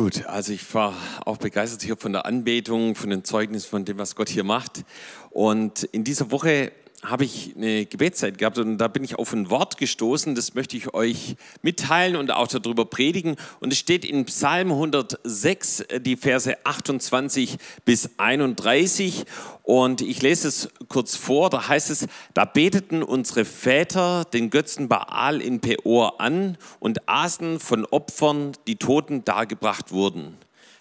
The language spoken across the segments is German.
Gut, also ich war auch begeistert hier von der Anbetung, von den Zeugnissen, von dem, was Gott hier macht. Und in dieser Woche habe ich eine Gebetszeit gehabt und da bin ich auf ein Wort gestoßen, das möchte ich euch mitteilen und auch darüber predigen. Und es steht in Psalm 106, die Verse 28 bis 31. Und ich lese es kurz vor, da heißt es, da beteten unsere Väter den Götzen Baal in Peor an und aßen von Opfern, die Toten dargebracht wurden.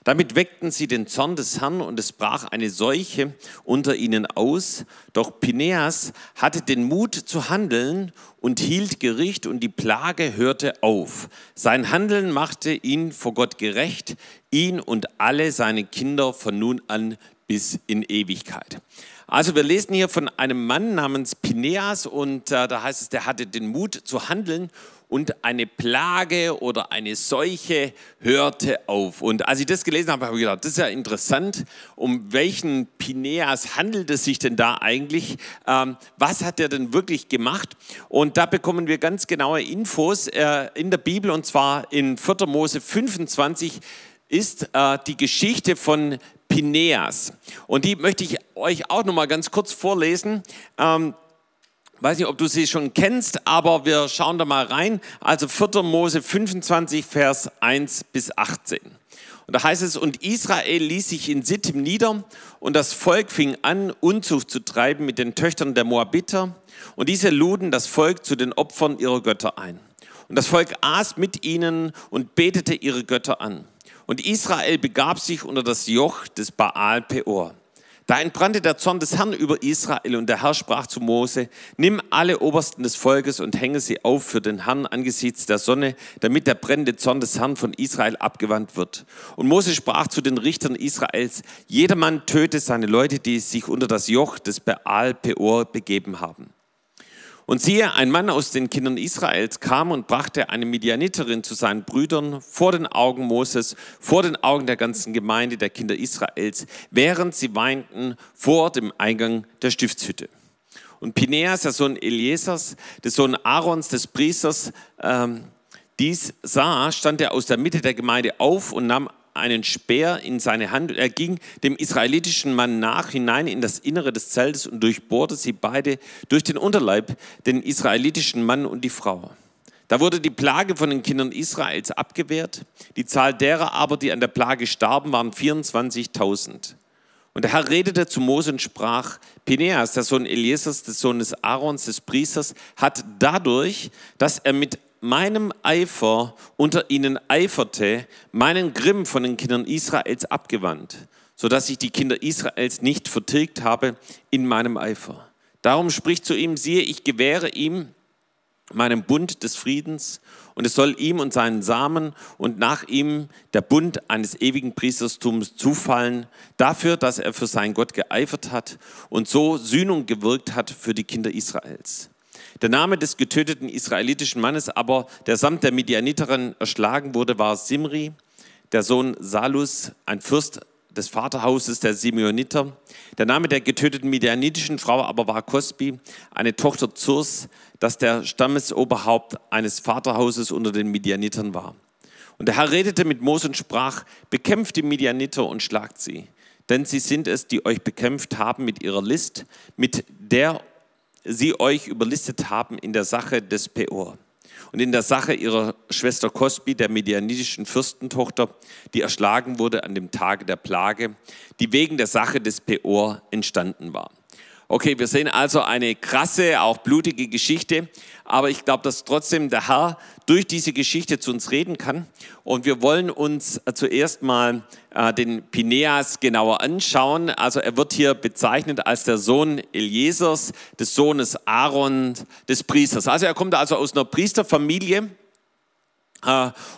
Damit weckten sie den Zorn des Herrn und es brach eine Seuche unter ihnen aus. Doch Pineas hatte den Mut zu handeln und hielt Gericht und die Plage hörte auf. Sein Handeln machte ihn vor Gott gerecht, ihn und alle seine Kinder von nun an bis in Ewigkeit. Also wir lesen hier von einem Mann namens Pineas und äh, da heißt es, der hatte den Mut zu handeln und eine Plage oder eine Seuche hörte auf. Und als ich das gelesen habe, habe ich gedacht, das ist ja interessant, um welchen Pineas handelt es sich denn da eigentlich? Ähm, was hat er denn wirklich gemacht? Und da bekommen wir ganz genaue Infos äh, in der Bibel und zwar in 4. Mose 25 ist äh, die Geschichte von Pineas. Und die möchte ich euch auch noch mal ganz kurz vorlesen. Ähm, weiß nicht, ob du sie schon kennst, aber wir schauen da mal rein. Also 4. Mose 25, Vers 1 bis 18. Und da heißt es, und Israel ließ sich in Sittim nieder und das Volk fing an, Unzucht zu treiben mit den Töchtern der Moabiter. Und diese luden das Volk zu den Opfern ihrer Götter ein. Und das Volk aß mit ihnen und betete ihre Götter an. Und Israel begab sich unter das Joch des Baal Peor. Da entbrannte der Zorn des Herrn über Israel und der Herr sprach zu Mose, nimm alle Obersten des Volkes und hänge sie auf für den Herrn angesichts der Sonne, damit der brennende Zorn des Herrn von Israel abgewandt wird. Und Mose sprach zu den Richtern Israels, jedermann töte seine Leute, die sich unter das Joch des Baal Peor begeben haben. Und siehe, ein Mann aus den Kindern Israels kam und brachte eine Midianiterin zu seinen Brüdern vor den Augen Moses, vor den Augen der ganzen Gemeinde der Kinder Israels, während sie weinten vor dem Eingang der Stiftshütte. Und Pineas, der Sohn Eliesers, der Sohn Aarons, des Priesters, ähm, dies sah, stand er aus der Mitte der Gemeinde auf und nahm einen Speer in seine Hand und er ging dem israelitischen Mann nach hinein in das Innere des Zeltes und durchbohrte sie beide durch den Unterleib, den israelitischen Mann und die Frau. Da wurde die Plage von den Kindern Israels abgewehrt. Die Zahl derer aber, die an der Plage starben, waren 24.000. Und der Herr redete zu Mose und sprach, Pineas, der Sohn Eliesers, des Sohnes Aarons, des Priesters, hat dadurch, dass er mit meinem Eifer unter ihnen eiferte, meinen Grimm von den Kindern Israels abgewandt, sodass ich die Kinder Israels nicht vertilgt habe in meinem Eifer. Darum spricht zu ihm, siehe, ich gewähre ihm meinen Bund des Friedens und es soll ihm und seinen Samen und nach ihm der Bund eines ewigen Priestertums zufallen, dafür, dass er für seinen Gott geeifert hat und so Sühnung gewirkt hat für die Kinder Israels. Der Name des getöteten israelitischen Mannes aber, der samt der Midianiterin erschlagen wurde, war Simri, der Sohn Salus, ein Fürst des Vaterhauses der Simeoniter. Der Name der getöteten midianitischen Frau aber war Kosbi, eine Tochter Zurs, das der Stammesoberhaupt eines Vaterhauses unter den Midianitern war. Und der Herr redete mit Mose und sprach, bekämpft die Midianiter und schlagt sie. Denn sie sind es, die euch bekämpft haben mit ihrer List, mit der sie euch überlistet haben in der Sache des Peor und in der Sache ihrer Schwester Kosbi, der medianitischen Fürstentochter, die erschlagen wurde an dem Tage der Plage, die wegen der Sache des Peor entstanden war. Okay, wir sehen also eine krasse, auch blutige Geschichte, aber ich glaube, dass trotzdem der Herr durch diese Geschichte zu uns reden kann. Und wir wollen uns zuerst mal äh, den Pineas genauer anschauen. Also er wird hier bezeichnet als der Sohn Eliesers, des Sohnes Aaron, des Priesters. Also er kommt also aus einer Priesterfamilie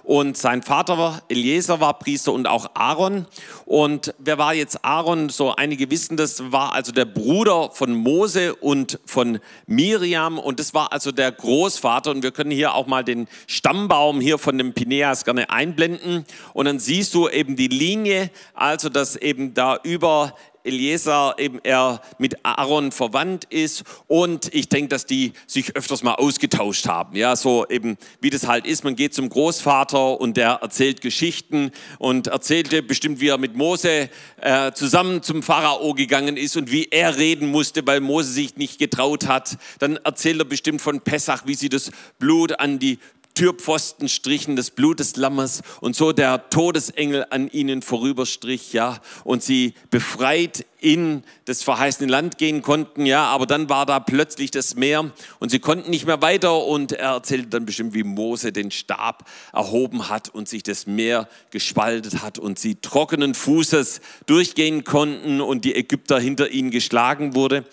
und sein Vater war Eliezer war Priester und auch Aaron. Und wer war jetzt Aaron? So einige wissen das, war also der Bruder von Mose und von Miriam. Und das war also der Großvater. Und wir können hier auch mal den Stammbaum hier von dem Pineas gerne einblenden. Und dann siehst du eben die Linie, also dass eben da über Eliezer eben er mit Aaron verwandt ist und ich denke, dass die sich öfters mal ausgetauscht haben. Ja, so eben wie das halt ist. Man geht zum Großvater und der erzählt Geschichten und erzählte bestimmt, wie er mit Mose äh, zusammen zum Pharao gegangen ist und wie er reden musste, weil Mose sich nicht getraut hat. Dann erzählt er bestimmt von Pessach, wie sie das Blut an die Türpfosten strichen des Lammes und so der Todesengel an ihnen vorüberstrich, ja, und sie befreit in das verheißene Land gehen konnten, ja, aber dann war da plötzlich das Meer und sie konnten nicht mehr weiter. Und er erzählte dann bestimmt, wie Mose den Stab erhoben hat und sich das Meer gespaltet hat und sie trockenen Fußes durchgehen konnten und die Ägypter hinter ihnen geschlagen wurde.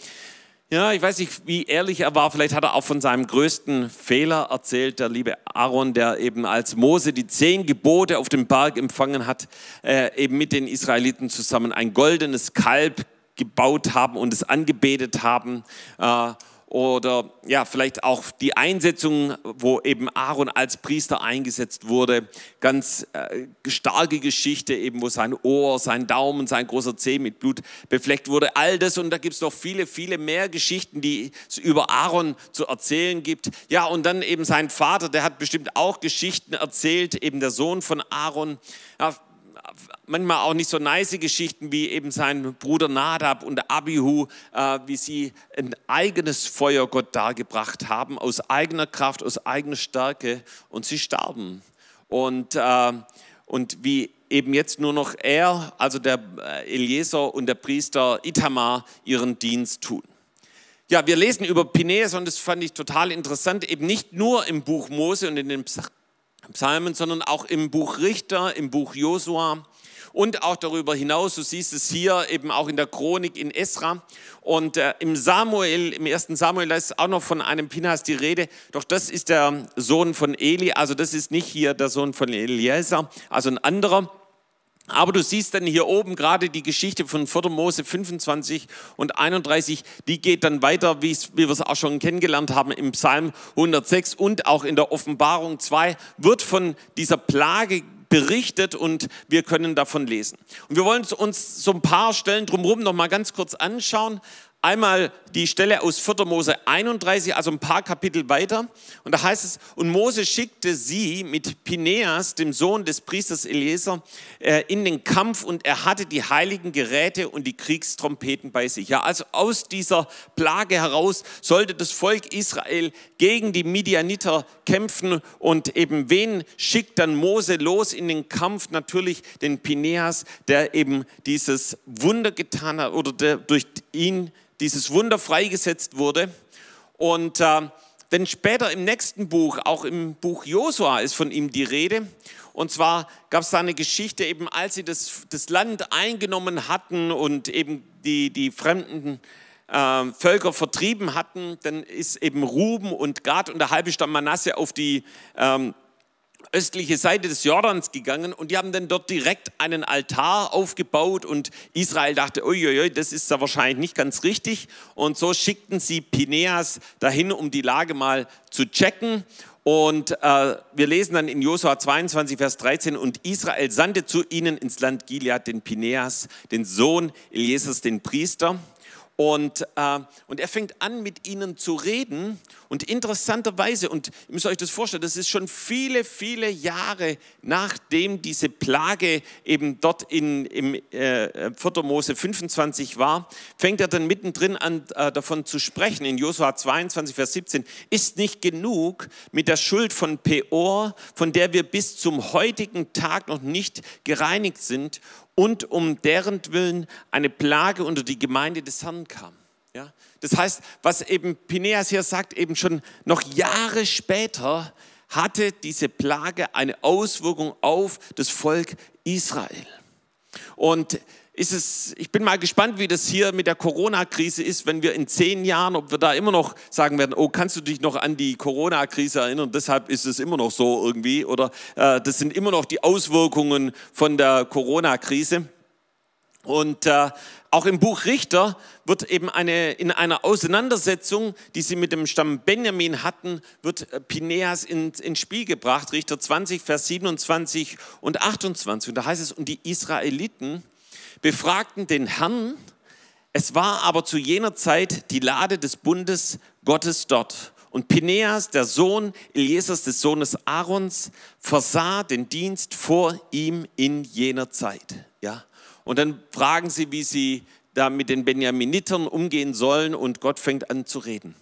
Ja, ich weiß nicht, wie ehrlich er war. Vielleicht hat er auch von seinem größten Fehler erzählt, der liebe Aaron, der eben als Mose die zehn Gebote auf dem Berg empfangen hat, äh, eben mit den Israeliten zusammen ein goldenes Kalb gebaut haben und es angebetet haben. Äh, oder ja, vielleicht auch die Einsetzung, wo eben Aaron als Priester eingesetzt wurde. Ganz äh, starke Geschichte, eben wo sein Ohr, sein Daumen, sein großer Zeh mit Blut befleckt wurde. All das und da gibt es noch viele, viele mehr Geschichten, die es über Aaron zu erzählen gibt. Ja, und dann eben sein Vater, der hat bestimmt auch Geschichten erzählt, eben der Sohn von Aaron. Ja, manchmal auch nicht so nice Geschichten wie eben sein Bruder Nadab und Abihu, äh, wie sie ein eigenes Feuer Gott dargebracht haben, aus eigener Kraft, aus eigener Stärke und sie starben. Und, äh, und wie eben jetzt nur noch er, also der äh, Eliezer und der Priester Itamar, ihren Dienst tun. Ja, wir lesen über Pinäas und das fand ich total interessant, eben nicht nur im Buch Mose und in den Psalmen, sondern auch im Buch Richter, im Buch Josua und auch darüber hinaus, du siehst es hier eben auch in der Chronik in Esra und äh, im Samuel, im ersten Samuel, da ist auch noch von einem Pinhas die Rede, doch das ist der Sohn von Eli, also das ist nicht hier der Sohn von Eliezer, also ein anderer. Aber du siehst dann hier oben gerade die Geschichte von 4. Mose 25 und 31, die geht dann weiter, wie wir es auch schon kennengelernt haben im Psalm 106 und auch in der Offenbarung 2 wird von dieser Plage berichtet und wir können davon lesen. Und wir wollen uns so ein paar Stellen drumherum noch mal ganz kurz anschauen. Einmal die Stelle aus 4. Mose 31, also ein paar Kapitel weiter. Und da heißt es, und Mose schickte sie mit Pineas, dem Sohn des Priesters Eliezer, äh, in den Kampf und er hatte die heiligen Geräte und die Kriegstrompeten bei sich. Ja, also aus dieser Plage heraus sollte das Volk Israel gegen die Midianiter kämpfen und eben wen schickt dann Mose los in den Kampf? Natürlich den Pineas, der eben dieses Wunder getan hat oder der durch ihn dieses Wunder freigesetzt wurde. Und äh, denn später im nächsten Buch, auch im Buch Josua, ist von ihm die Rede. Und zwar gab es da eine Geschichte, eben als sie das, das Land eingenommen hatten und eben die, die fremden äh, Völker vertrieben hatten, dann ist eben Ruben und Gad und der halbe Stamm Manasse auf die ähm, östliche Seite des Jordans gegangen und die haben dann dort direkt einen Altar aufgebaut und Israel dachte, uiuiui, das ist da wahrscheinlich nicht ganz richtig und so schickten sie Pineas dahin, um die Lage mal zu checken und äh, wir lesen dann in Josua 22, Vers 13, und Israel sandte zu ihnen ins Land Gilead den Pineas, den Sohn Eliesers, den Priester, und, äh, und er fängt an, mit ihnen zu reden. Und interessanterweise, und ihr müsst euch das vorstellen, das ist schon viele, viele Jahre nachdem diese Plage eben dort in, im äh, 4. Mose 25 war, fängt er dann mittendrin an, äh, davon zu sprechen. In Josua 22, Vers 17, ist nicht genug mit der Schuld von Peor, von der wir bis zum heutigen Tag noch nicht gereinigt sind und um deren Willen eine Plage unter die Gemeinde des Herrn kam. Ja? Das heißt, was eben Pineas hier sagt, eben schon noch Jahre später hatte diese Plage eine Auswirkung auf das Volk Israel. Und ist es, ich bin mal gespannt, wie das hier mit der Corona-Krise ist, wenn wir in zehn Jahren, ob wir da immer noch sagen werden, oh, kannst du dich noch an die Corona-Krise erinnern? Deshalb ist es immer noch so irgendwie. Oder äh, das sind immer noch die Auswirkungen von der Corona-Krise. Und äh, auch im Buch Richter wird eben eine, in einer Auseinandersetzung, die sie mit dem Stamm Benjamin hatten, wird äh, Pineas ins in Spiel gebracht. Richter 20, Vers 27 und 28. Und da heißt es, und die Israeliten befragten den Herrn Es war aber zu jener Zeit die Lade des Bundes Gottes dort. Und Pineas, der Sohn Eliesers, des Sohnes Aarons, versah den Dienst vor ihm in jener Zeit. Ja? Und dann fragen sie, wie sie da mit den Benjaminitern umgehen sollen und Gott fängt an zu reden.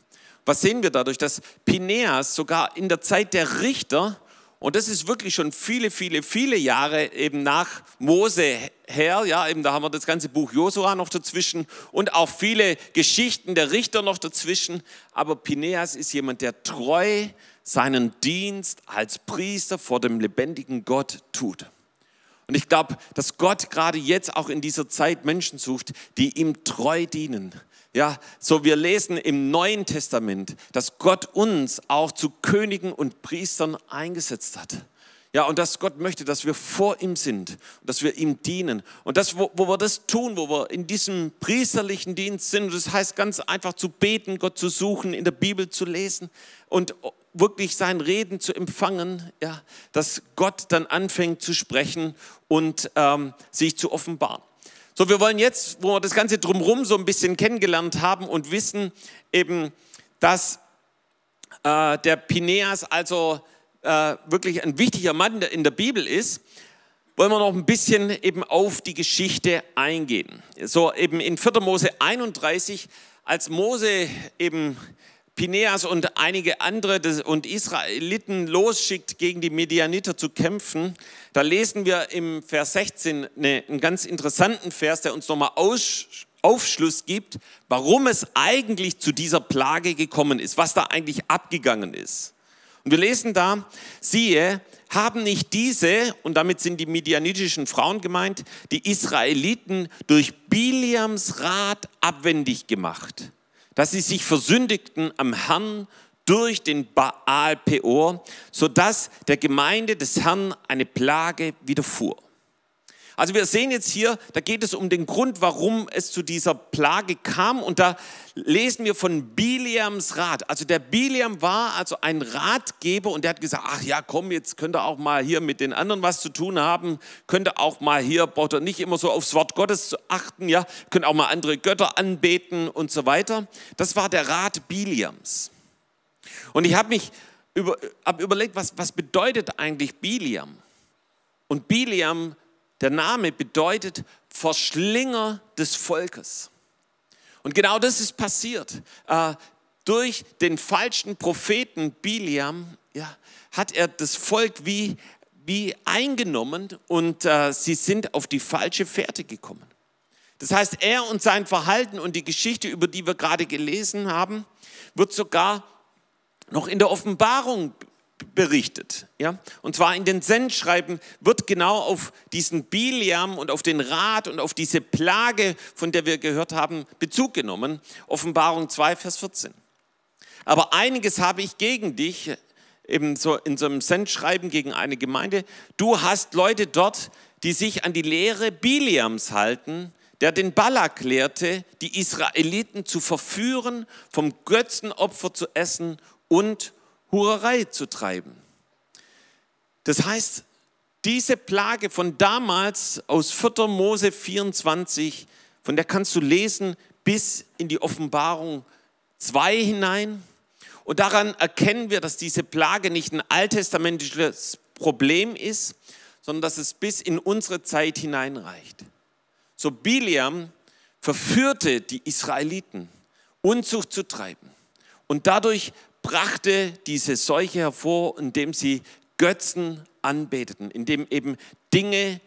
Was sehen wir dadurch? Dass Pineas sogar in der Zeit der Richter und das ist wirklich schon viele, viele, viele Jahre eben nach Mose her. Ja, eben da haben wir das ganze Buch Josua noch dazwischen und auch viele Geschichten der Richter noch dazwischen. Aber Pineas ist jemand, der treu seinen Dienst als Priester vor dem lebendigen Gott tut. Und ich glaube, dass Gott gerade jetzt auch in dieser Zeit Menschen sucht, die ihm treu dienen, ja, so wir lesen im Neuen Testament, dass Gott uns auch zu Königen und Priestern eingesetzt hat. Ja, und dass Gott möchte, dass wir vor ihm sind, dass wir ihm dienen. Und das, wo, wo wir das tun, wo wir in diesem priesterlichen Dienst sind, das heißt ganz einfach zu beten, Gott zu suchen, in der Bibel zu lesen und wirklich sein Reden zu empfangen, ja, dass Gott dann anfängt zu sprechen und ähm, sich zu offenbaren. So, wir wollen jetzt, wo wir das Ganze drumherum so ein bisschen kennengelernt haben und wissen eben, dass äh, der Pineas also äh, wirklich ein wichtiger Mann in der Bibel ist, wollen wir noch ein bisschen eben auf die Geschichte eingehen. So eben in 4. Mose 31, als Mose eben Pineas und einige andere und Israeliten losschickt, gegen die Medianiter zu kämpfen, da lesen wir im Vers 16 einen ganz interessanten Vers, der uns nochmal Aufschluss gibt, warum es eigentlich zu dieser Plage gekommen ist, was da eigentlich abgegangen ist. Und wir lesen da, siehe, haben nicht diese, und damit sind die medianitischen Frauen gemeint, die Israeliten durch Biliams Rat abwendig gemacht dass sie sich versündigten am Herrn durch den Baal Peor, sodass der Gemeinde des Herrn eine Plage widerfuhr. Also wir sehen jetzt hier, da geht es um den Grund, warum es zu dieser Plage kam. Und da lesen wir von Biliams Rat. Also der Biliam war also ein Ratgeber und der hat gesagt, ach ja, komm, jetzt könnt ihr auch mal hier mit den anderen was zu tun haben. Könnt ihr auch mal hier, braucht ihr nicht immer so aufs Wort Gottes zu achten, ja. Könnt auch mal andere Götter anbeten und so weiter. Das war der Rat Biliams. Und ich habe mich über, hab überlegt, was, was bedeutet eigentlich Biliam? Und Biliam der Name bedeutet Verschlinger des Volkes. Und genau das ist passiert. Äh, durch den falschen Propheten Biliam ja, hat er das Volk wie, wie eingenommen und äh, sie sind auf die falsche Fährte gekommen. Das heißt, er und sein Verhalten und die Geschichte, über die wir gerade gelesen haben, wird sogar noch in der Offenbarung berichtet. Ja? Und zwar in den Sendschreiben wird genau auf diesen Biliam und auf den Rat und auf diese Plage, von der wir gehört haben, Bezug genommen. Offenbarung 2, Vers 14. Aber einiges habe ich gegen dich, eben so in so einem Sendschreiben gegen eine Gemeinde. Du hast Leute dort, die sich an die Lehre Biliams halten, der den Balak lehrte, die Israeliten zu verführen, vom Götzenopfer zu essen und Hurerei zu treiben. Das heißt, diese Plage von damals aus 4. Mose 24, von der kannst du lesen bis in die Offenbarung 2 hinein. Und daran erkennen wir, dass diese Plage nicht ein alttestamentisches Problem ist, sondern dass es bis in unsere Zeit hineinreicht. So Biliam verführte die Israeliten, Unzucht zu treiben. Und dadurch brachte diese Seuche hervor, indem sie Götzen anbeteten, indem eben Dinge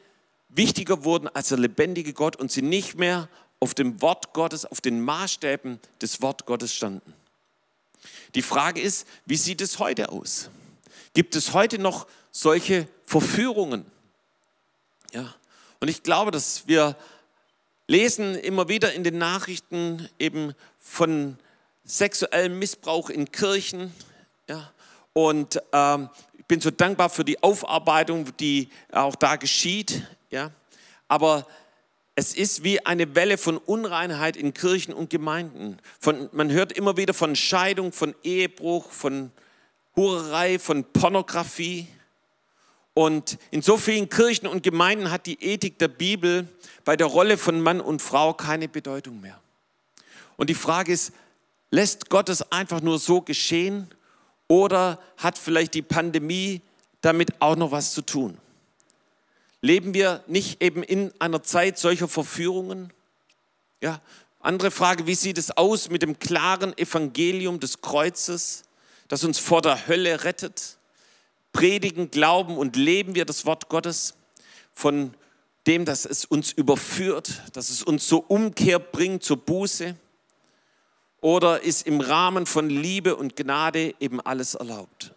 wichtiger wurden als der lebendige Gott und sie nicht mehr auf dem Wort Gottes, auf den Maßstäben des Wort Gottes standen. Die Frage ist, wie sieht es heute aus? Gibt es heute noch solche Verführungen? Ja. Und ich glaube, dass wir lesen immer wieder in den Nachrichten eben von sexuellem Missbrauch in Kirchen. Ja, und ähm, ich bin so dankbar für die Aufarbeitung, die auch da geschieht. Ja, aber es ist wie eine Welle von Unreinheit in Kirchen und Gemeinden. Von, man hört immer wieder von Scheidung, von Ehebruch, von Hurerei, von Pornografie. Und in so vielen Kirchen und Gemeinden hat die Ethik der Bibel bei der Rolle von Mann und Frau keine Bedeutung mehr. Und die Frage ist, lässt Gott es einfach nur so geschehen oder hat vielleicht die Pandemie damit auch noch was zu tun? Leben wir nicht eben in einer Zeit solcher Verführungen? Ja, andere Frage, wie sieht es aus mit dem klaren Evangelium des Kreuzes, das uns vor der Hölle rettet? Predigen, glauben und leben wir das Wort Gottes von dem, dass es uns überführt, dass es uns zur Umkehr bringt, zur Buße? Oder ist im Rahmen von Liebe und Gnade eben alles erlaubt?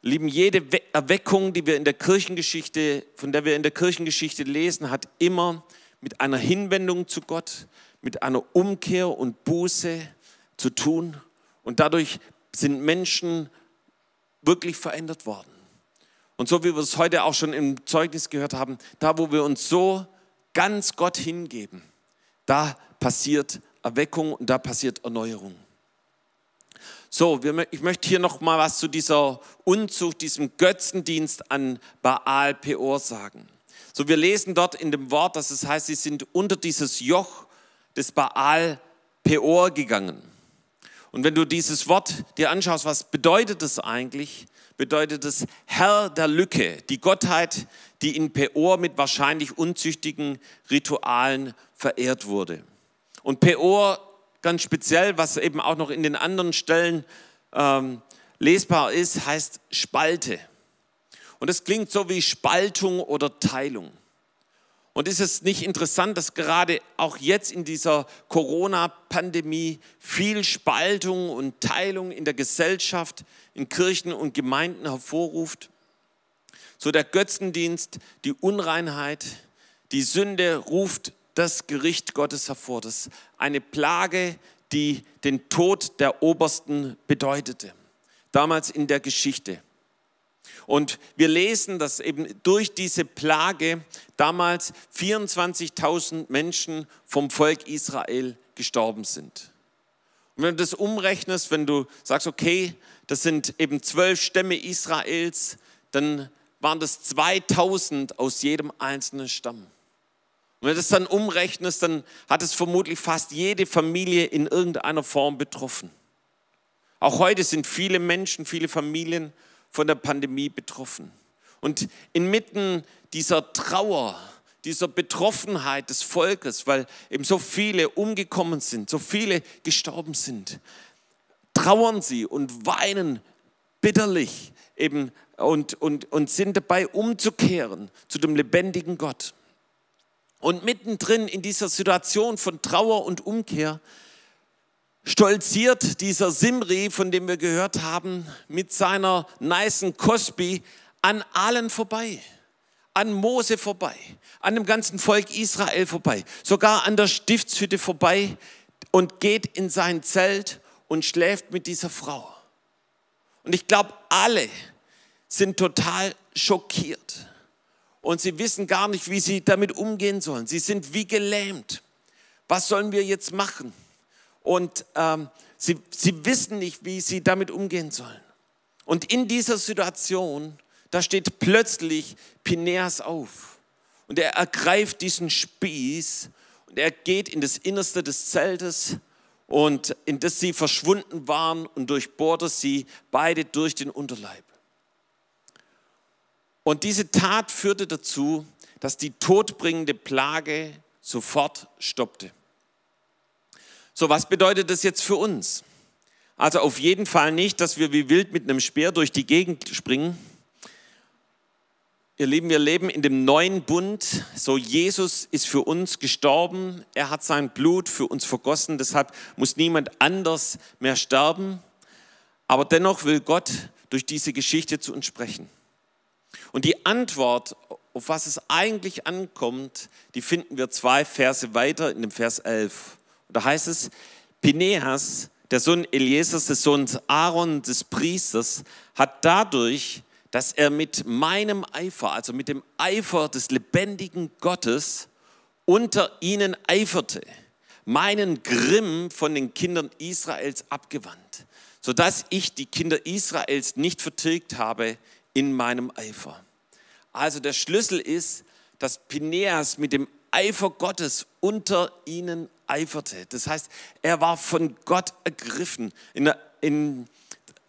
Lieben, jede Erweckung, die wir in der Kirchengeschichte, von der wir in der Kirchengeschichte lesen, hat immer mit einer Hinwendung zu Gott, mit einer Umkehr und Buße zu tun. Und dadurch sind Menschen wirklich verändert worden. Und so wie wir es heute auch schon im Zeugnis gehört haben, da wo wir uns so ganz Gott hingeben, da passiert Erweckung und da passiert Erneuerung. So, ich möchte hier noch mal was zu dieser Unzucht, diesem Götzendienst an Baal Peor sagen. So, wir lesen dort in dem Wort, dass es heißt, sie sind unter dieses Joch des Baal Peor gegangen. Und wenn du dieses Wort dir anschaust, was bedeutet es eigentlich? Bedeutet es Herr der Lücke, die Gottheit, die in Peor mit wahrscheinlich unzüchtigen Ritualen verehrt wurde. Und Peor ganz speziell, was eben auch noch in den anderen Stellen ähm, lesbar ist, heißt Spalte. Und es klingt so wie Spaltung oder Teilung. Und ist es nicht interessant, dass gerade auch jetzt in dieser Corona-Pandemie viel Spaltung und Teilung in der Gesellschaft, in Kirchen und Gemeinden hervorruft? So der Götzendienst, die Unreinheit, die Sünde ruft das Gericht Gottes hervor. Das ist eine Plage, die den Tod der Obersten bedeutete, damals in der Geschichte. Und wir lesen, dass eben durch diese Plage damals 24.000 Menschen vom Volk Israel gestorben sind. Und wenn du das umrechnest, wenn du sagst, okay, das sind eben zwölf Stämme Israels, dann waren das 2000 aus jedem einzelnen Stamm. Und wenn du das dann umrechnest, dann hat es vermutlich fast jede Familie in irgendeiner Form betroffen. Auch heute sind viele Menschen, viele Familien von der Pandemie betroffen. Und inmitten dieser Trauer, dieser Betroffenheit des Volkes, weil eben so viele umgekommen sind, so viele gestorben sind, trauern sie und weinen bitterlich eben und, und, und sind dabei umzukehren zu dem lebendigen Gott. Und mittendrin in dieser Situation von Trauer und Umkehr stolziert dieser Simri, von dem wir gehört haben, mit seiner nicen Cosby an allen vorbei. An Mose vorbei, an dem ganzen Volk Israel vorbei, sogar an der Stiftshütte vorbei und geht in sein Zelt und schläft mit dieser Frau. Und ich glaube, alle sind total schockiert und sie wissen gar nicht, wie sie damit umgehen sollen. Sie sind wie gelähmt. Was sollen wir jetzt machen? Und ähm, sie, sie wissen nicht, wie sie damit umgehen sollen. Und in dieser Situation, da steht plötzlich Pineas auf und er ergreift diesen Spieß und er geht in das Innerste des Zeltes und in das sie verschwunden waren und durchbohrte sie beide durch den Unterleib. Und diese Tat führte dazu, dass die todbringende Plage sofort stoppte. So, was bedeutet das jetzt für uns? Also auf jeden Fall nicht, dass wir wie wild mit einem Speer durch die Gegend springen. Ihr Lieben, wir leben in dem neuen Bund. So, Jesus ist für uns gestorben. Er hat sein Blut für uns vergossen. Deshalb muss niemand anders mehr sterben. Aber dennoch will Gott durch diese Geschichte zu uns sprechen. Und die Antwort, auf was es eigentlich ankommt, die finden wir zwei Verse weiter in dem Vers 11. Und da heißt es, Pineas, der Sohn Eliesers, des Sohns Aaron, des Priesters, hat dadurch, dass er mit meinem Eifer, also mit dem Eifer des lebendigen Gottes, unter ihnen eiferte, meinen Grimm von den Kindern Israels abgewandt, sodass ich die Kinder Israels nicht vertilgt habe in meinem Eifer. Also der Schlüssel ist, dass Pineas mit dem Eifer Gottes unter ihnen eiferte. Das heißt, er war von Gott ergriffen. In, in,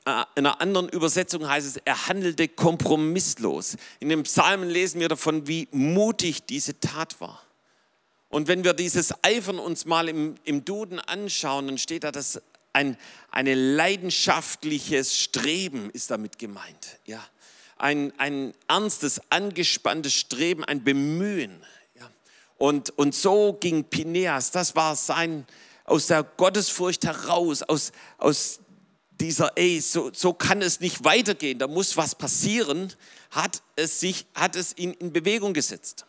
äh, in einer anderen Übersetzung heißt es, er handelte kompromisslos. In dem Psalmen lesen wir davon, wie mutig diese Tat war. Und wenn wir dieses Eifern uns mal im, im Duden anschauen, dann steht da, dass ein eine leidenschaftliches Streben ist damit gemeint. Ja. Ein, ein ernstes, angespanntes Streben, ein Bemühen. Und, und so ging Pineas, das war sein, aus der Gottesfurcht heraus, aus, aus dieser, ey, so, so kann es nicht weitergehen, da muss was passieren, hat es, sich, hat es ihn in Bewegung gesetzt.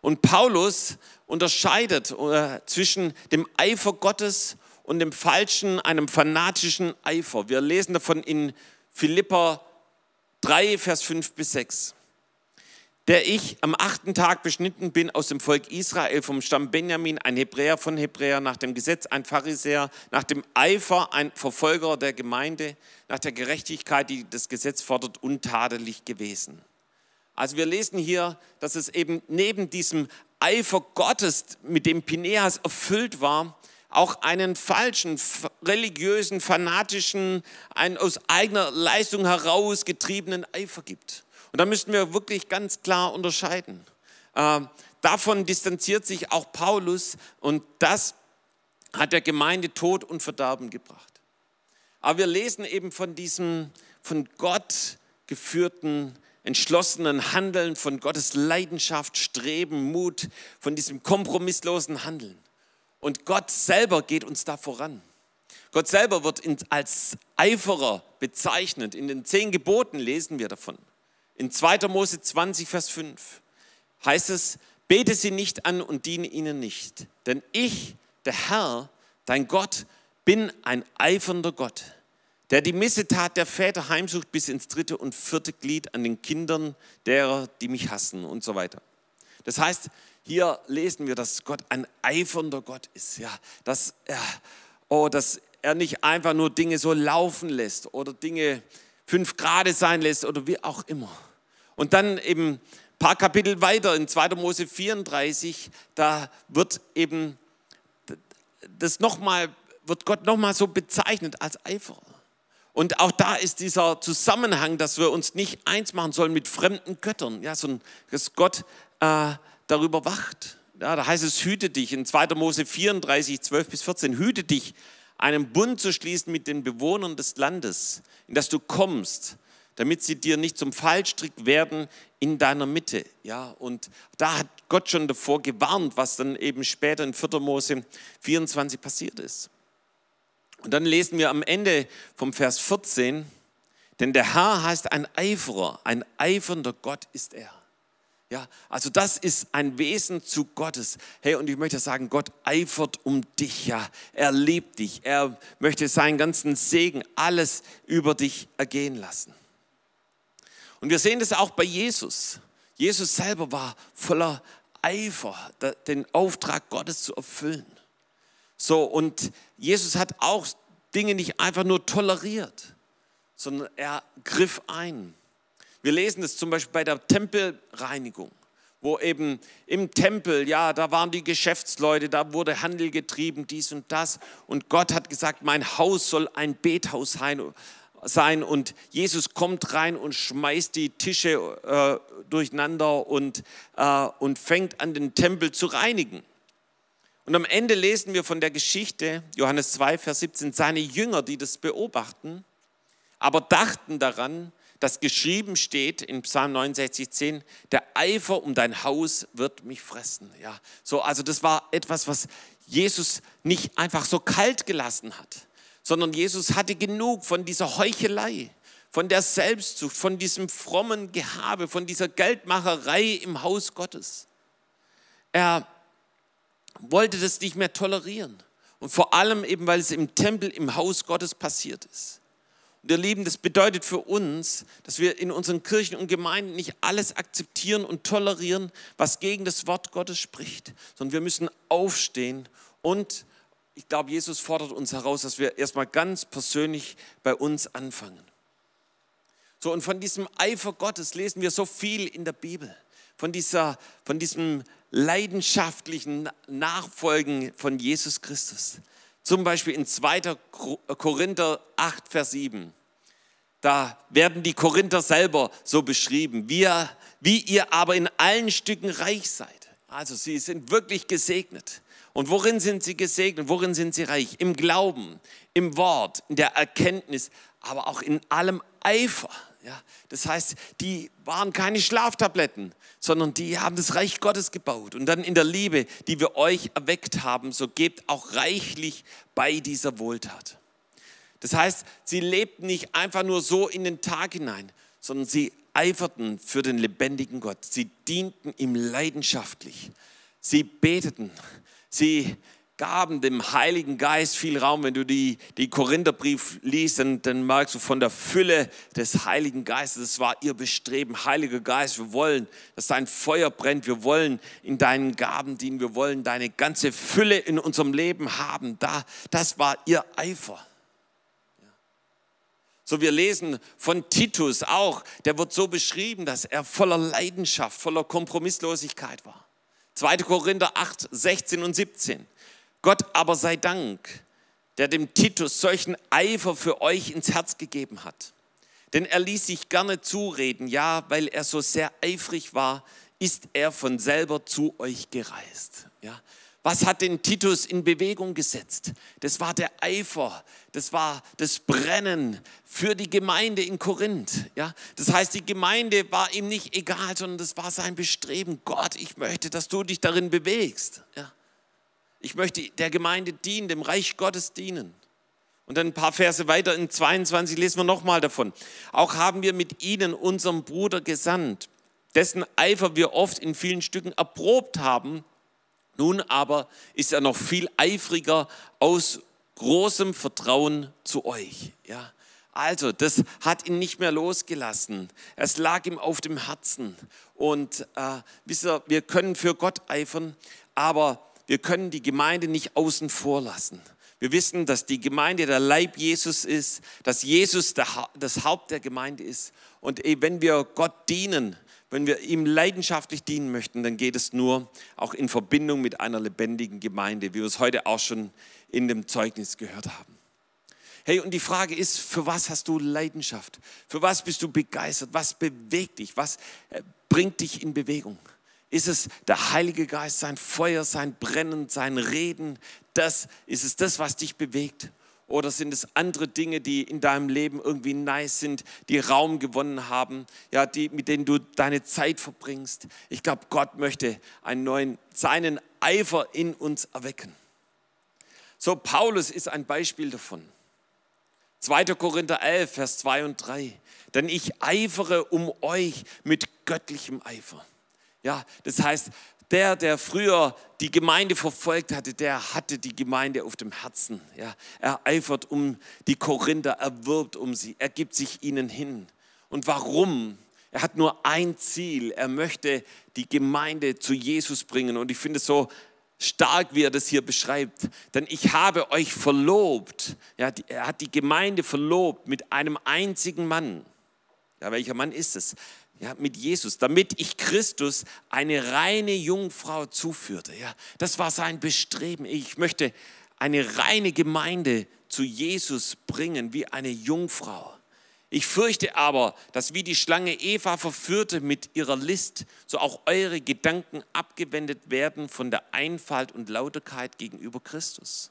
Und Paulus unterscheidet äh, zwischen dem Eifer Gottes und dem falschen, einem fanatischen Eifer. Wir lesen davon in Philippa 3, Vers 5 bis 6. Der ich am achten Tag beschnitten bin aus dem Volk Israel, vom Stamm Benjamin, ein Hebräer von Hebräer, nach dem Gesetz ein Pharisäer, nach dem Eifer ein Verfolger der Gemeinde, nach der Gerechtigkeit, die das Gesetz fordert, untadelig gewesen. Also wir lesen hier, dass es eben neben diesem Eifer Gottes, mit dem Pineas erfüllt war, auch einen falschen, religiösen, fanatischen, einen aus eigener Leistung herausgetriebenen Eifer gibt. Und da müssten wir wirklich ganz klar unterscheiden. Äh, davon distanziert sich auch Paulus und das hat der Gemeinde Tod und Verderben gebracht. Aber wir lesen eben von diesem von Gott geführten entschlossenen Handeln, von Gottes Leidenschaft, Streben, Mut, von diesem kompromisslosen Handeln. Und Gott selber geht uns da voran. Gott selber wird als Eiferer bezeichnet. In den zehn Geboten lesen wir davon. In 2. Mose 20, Vers 5 heißt es, bete sie nicht an und diene ihnen nicht. Denn ich, der Herr, dein Gott, bin ein eifernder Gott der die Missetat der Väter heimsucht bis ins dritte und vierte Glied an den Kindern derer, die mich hassen und so weiter. Das heißt, hier lesen wir, dass Gott ein eifernder Gott ist, ja, dass er, oh, dass er nicht einfach nur Dinge so laufen lässt oder Dinge fünf Grade sein lässt oder wie auch immer. Und dann eben ein paar Kapitel weiter in 2. Mose 34, da wird eben das noch mal, wird Gott nochmal so bezeichnet als Eiferer. Und auch da ist dieser Zusammenhang, dass wir uns nicht eins machen sollen mit fremden Göttern, ja, sondern dass Gott äh, darüber wacht. Ja, da heißt es, hüte dich in 2. Mose 34, 12 bis 14, hüte dich, einen Bund zu schließen mit den Bewohnern des Landes, in das du kommst, damit sie dir nicht zum Fallstrick werden in deiner Mitte. Ja, und da hat Gott schon davor gewarnt, was dann eben später in 4. Mose 24 passiert ist. Und dann lesen wir am Ende vom Vers 14, denn der Herr heißt ein Eiferer, ein eifernder Gott ist er. Ja, also das ist ein Wesen zu Gottes. Hey, und ich möchte sagen, Gott eifert um dich, ja. Er liebt dich. Er möchte seinen ganzen Segen, alles über dich ergehen lassen. Und wir sehen das auch bei Jesus. Jesus selber war voller Eifer, den Auftrag Gottes zu erfüllen. So, und Jesus hat auch Dinge nicht einfach nur toleriert, sondern er griff ein. Wir lesen es zum Beispiel bei der Tempelreinigung, wo eben im Tempel, ja, da waren die Geschäftsleute, da wurde Handel getrieben, dies und das. Und Gott hat gesagt, mein Haus soll ein Bethaus sein. Und Jesus kommt rein und schmeißt die Tische äh, durcheinander und, äh, und fängt an, den Tempel zu reinigen. Und am Ende lesen wir von der Geschichte, Johannes 2, Vers 17, seine Jünger, die das beobachten, aber dachten daran, dass geschrieben steht in Psalm 69, 10, der Eifer um dein Haus wird mich fressen. Ja, so, also das war etwas, was Jesus nicht einfach so kalt gelassen hat, sondern Jesus hatte genug von dieser Heuchelei, von der Selbstsucht, von diesem frommen Gehabe, von dieser Geldmacherei im Haus Gottes. Er wollte das nicht mehr tolerieren. Und vor allem eben, weil es im Tempel, im Haus Gottes passiert ist. Und ihr Lieben, das bedeutet für uns, dass wir in unseren Kirchen und Gemeinden nicht alles akzeptieren und tolerieren, was gegen das Wort Gottes spricht, sondern wir müssen aufstehen und ich glaube, Jesus fordert uns heraus, dass wir erstmal ganz persönlich bei uns anfangen. So, und von diesem Eifer Gottes lesen wir so viel in der Bibel von, dieser, von diesem leidenschaftlichen Nachfolgen von Jesus Christus. Zum Beispiel in 2. Korinther 8, Vers 7. Da werden die Korinther selber so beschrieben, wie, wie ihr aber in allen Stücken reich seid. Also sie sind wirklich gesegnet. Und worin sind sie gesegnet? Worin sind sie reich? Im Glauben, im Wort, in der Erkenntnis, aber auch in allem Eifer. Ja, das heißt, die waren keine Schlaftabletten, sondern die haben das Reich Gottes gebaut. Und dann in der Liebe, die wir euch erweckt haben, so gebt auch reichlich bei dieser Wohltat. Das heißt, sie lebten nicht einfach nur so in den Tag hinein, sondern sie eiferten für den lebendigen Gott. Sie dienten ihm leidenschaftlich. Sie beteten. Sie gaben dem Heiligen Geist viel Raum. Wenn du die, die Korintherbrief liest, dann, dann merkst du von der Fülle des Heiligen Geistes. Das war ihr Bestreben. Heiliger Geist, wir wollen, dass dein Feuer brennt. Wir wollen in deinen Gaben dienen. Wir wollen deine ganze Fülle in unserem Leben haben. Da, das war ihr Eifer. So wir lesen von Titus auch, der wird so beschrieben, dass er voller Leidenschaft, voller Kompromisslosigkeit war. 2. Korinther 8, 16 und 17. Gott aber sei Dank, der dem Titus solchen Eifer für euch ins Herz gegeben hat. Denn er ließ sich gerne zureden, ja, weil er so sehr eifrig war, ist er von selber zu euch gereist. Ja, was hat den Titus in Bewegung gesetzt? Das war der Eifer, das war das Brennen für die Gemeinde in Korinth. Ja? Das heißt, die Gemeinde war ihm nicht egal, sondern das war sein Bestreben. Gott, ich möchte, dass du dich darin bewegst. Ja? Ich möchte der Gemeinde dienen, dem Reich Gottes dienen. Und dann ein paar Verse weiter in 22 lesen wir nochmal davon. Auch haben wir mit ihnen unserem Bruder gesandt, dessen Eifer wir oft in vielen Stücken erprobt haben nun aber ist er noch viel eifriger aus großem Vertrauen zu euch. Ja. Also, das hat ihn nicht mehr losgelassen. Es lag ihm auf dem Herzen. Und äh, wisst ihr, wir können für Gott eifern, aber wir können die Gemeinde nicht außen vor lassen. Wir wissen, dass die Gemeinde der Leib Jesus ist, dass Jesus das Haupt der Gemeinde ist. Und wenn wir Gott dienen, wenn wir ihm leidenschaftlich dienen möchten, dann geht es nur auch in Verbindung mit einer lebendigen Gemeinde, wie wir es heute auch schon in dem Zeugnis gehört haben. Hey, und die Frage ist, für was hast du Leidenschaft? Für was bist du begeistert? Was bewegt dich? Was äh, bringt dich in Bewegung? Ist es der Heilige Geist, sein Feuer, sein Brennen, sein Reden? Das ist es das, was dich bewegt? Oder sind es andere Dinge, die in deinem Leben irgendwie nice sind, die Raum gewonnen haben, ja, die, mit denen du deine Zeit verbringst? Ich glaube, Gott möchte einen neuen, seinen Eifer in uns erwecken. So, Paulus ist ein Beispiel davon. 2. Korinther 11, Vers 2 und 3. Denn ich eifere um euch mit göttlichem Eifer. Ja, das heißt, der, der früher die Gemeinde verfolgt hatte, der hatte die Gemeinde auf dem Herzen. Ja, er eifert um die Korinther, er wirbt um sie, er gibt sich ihnen hin. Und warum? Er hat nur ein Ziel. Er möchte die Gemeinde zu Jesus bringen. Und ich finde es so stark, wie er das hier beschreibt. Denn ich habe euch verlobt. Ja, er hat die Gemeinde verlobt mit einem einzigen Mann. Ja, welcher Mann ist es? Ja, mit Jesus, damit ich Christus eine reine Jungfrau zuführte. Ja, das war sein Bestreben. Ich möchte eine reine Gemeinde zu Jesus bringen, wie eine Jungfrau. Ich fürchte aber, dass wie die Schlange Eva verführte mit ihrer List, so auch eure Gedanken abgewendet werden von der Einfalt und Lauterkeit gegenüber Christus.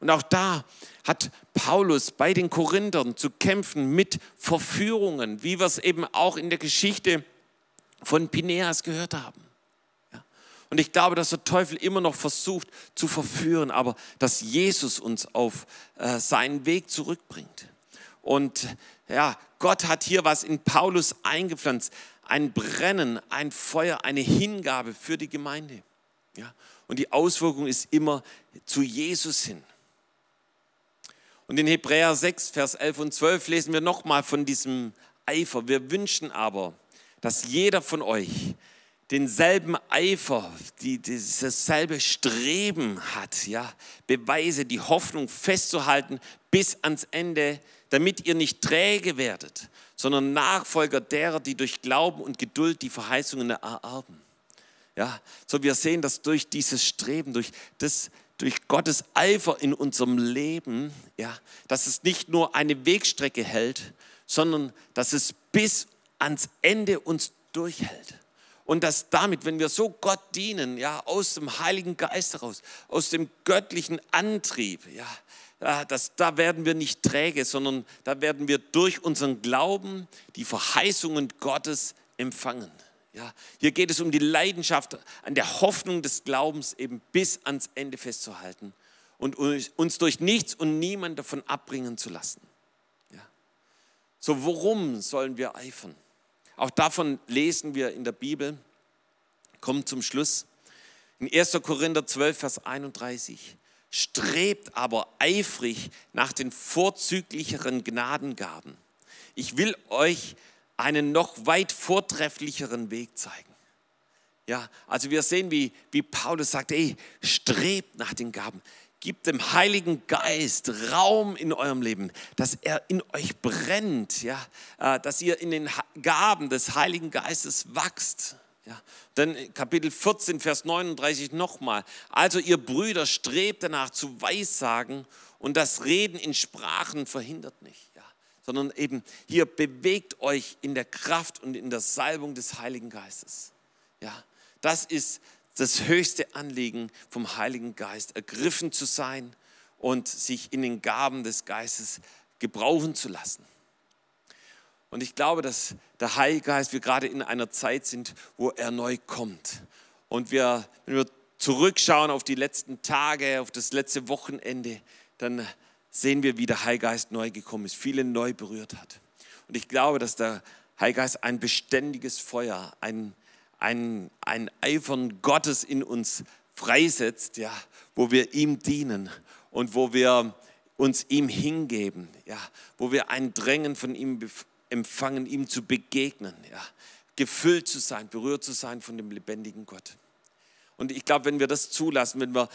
Und auch da hat Paulus bei den Korinthern zu kämpfen mit Verführungen, wie wir es eben auch in der Geschichte von Pineas gehört haben. Und ich glaube, dass der Teufel immer noch versucht zu verführen, aber dass Jesus uns auf äh, seinen Weg zurückbringt. Und ja, Gott hat hier was in Paulus eingepflanzt, ein Brennen, ein Feuer, eine Hingabe für die Gemeinde. Ja, und die Auswirkung ist immer zu Jesus hin. Und in Hebräer 6, Vers 11 und 12 lesen wir nochmal von diesem Eifer. Wir wünschen aber, dass jeder von euch denselben Eifer, die, dieses selbe Streben hat, ja, Beweise, die Hoffnung festzuhalten bis ans Ende, damit ihr nicht träge werdet, sondern Nachfolger derer, die durch Glauben und Geduld die Verheißungen ererben. Ja, so wir sehen, dass durch dieses Streben, durch das, durch Gottes Eifer in unserem Leben, ja, dass es nicht nur eine Wegstrecke hält, sondern dass es bis ans Ende uns durchhält. Und dass damit, wenn wir so Gott dienen, ja, aus dem Heiligen Geist heraus, aus dem göttlichen Antrieb, ja, dass, da werden wir nicht träge, sondern da werden wir durch unseren Glauben die Verheißungen Gottes empfangen. Ja, hier geht es um die Leidenschaft, an der Hoffnung des Glaubens eben bis ans Ende festzuhalten und uns durch nichts und niemand davon abbringen zu lassen. Ja. So, worum sollen wir eifern? Auch davon lesen wir in der Bibel. Kommt zum Schluss. In 1. Korinther 12, Vers 31. Strebt aber eifrig nach den vorzüglicheren Gnadengaben. Ich will euch einen noch weit vortrefflicheren Weg zeigen. Ja, also wir sehen, wie, wie Paulus sagt, ey, strebt nach den Gaben. Gibt dem Heiligen Geist Raum in eurem Leben, dass er in euch brennt, ja, äh, dass ihr in den Gaben des Heiligen Geistes wachst. Ja. Dann Kapitel 14, Vers 39 nochmal. Also ihr Brüder, strebt danach zu weissagen und das Reden in Sprachen verhindert nicht. Sondern eben hier bewegt euch in der Kraft und in der Salbung des Heiligen Geistes. Ja. Das ist das höchste Anliegen vom Heiligen Geist, ergriffen zu sein und sich in den Gaben des Geistes gebrauchen zu lassen. Und ich glaube, dass der Heilige Geist, wir gerade in einer Zeit sind, wo er neu kommt. Und wir, wenn wir zurückschauen auf die letzten Tage, auf das letzte Wochenende, dann sehen wir, wie der Heilige Geist neu gekommen ist, viele neu berührt hat. Und ich glaube, dass der Heilige Geist ein beständiges Feuer, ein, ein, ein Eifern Gottes in uns freisetzt, ja, wo wir ihm dienen und wo wir uns ihm hingeben, ja, wo wir ein Drängen von ihm empfangen, ihm zu begegnen, ja, gefüllt zu sein, berührt zu sein von dem lebendigen Gott. Und ich glaube, wenn wir das zulassen, wenn wir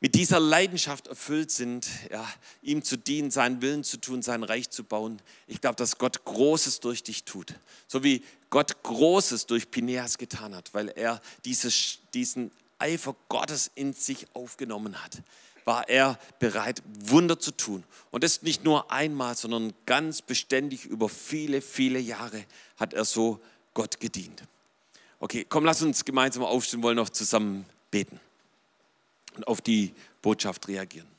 mit dieser Leidenschaft erfüllt sind, ja, ihm zu dienen, seinen Willen zu tun, sein Reich zu bauen. Ich glaube, dass Gott Großes durch dich tut. So wie Gott Großes durch Pineas getan hat, weil er dieses, diesen Eifer Gottes in sich aufgenommen hat, war er bereit, Wunder zu tun. Und das nicht nur einmal, sondern ganz beständig über viele, viele Jahre hat er so Gott gedient. Okay, komm, lass uns gemeinsam aufstehen, wollen noch zusammen beten und auf die Botschaft reagieren.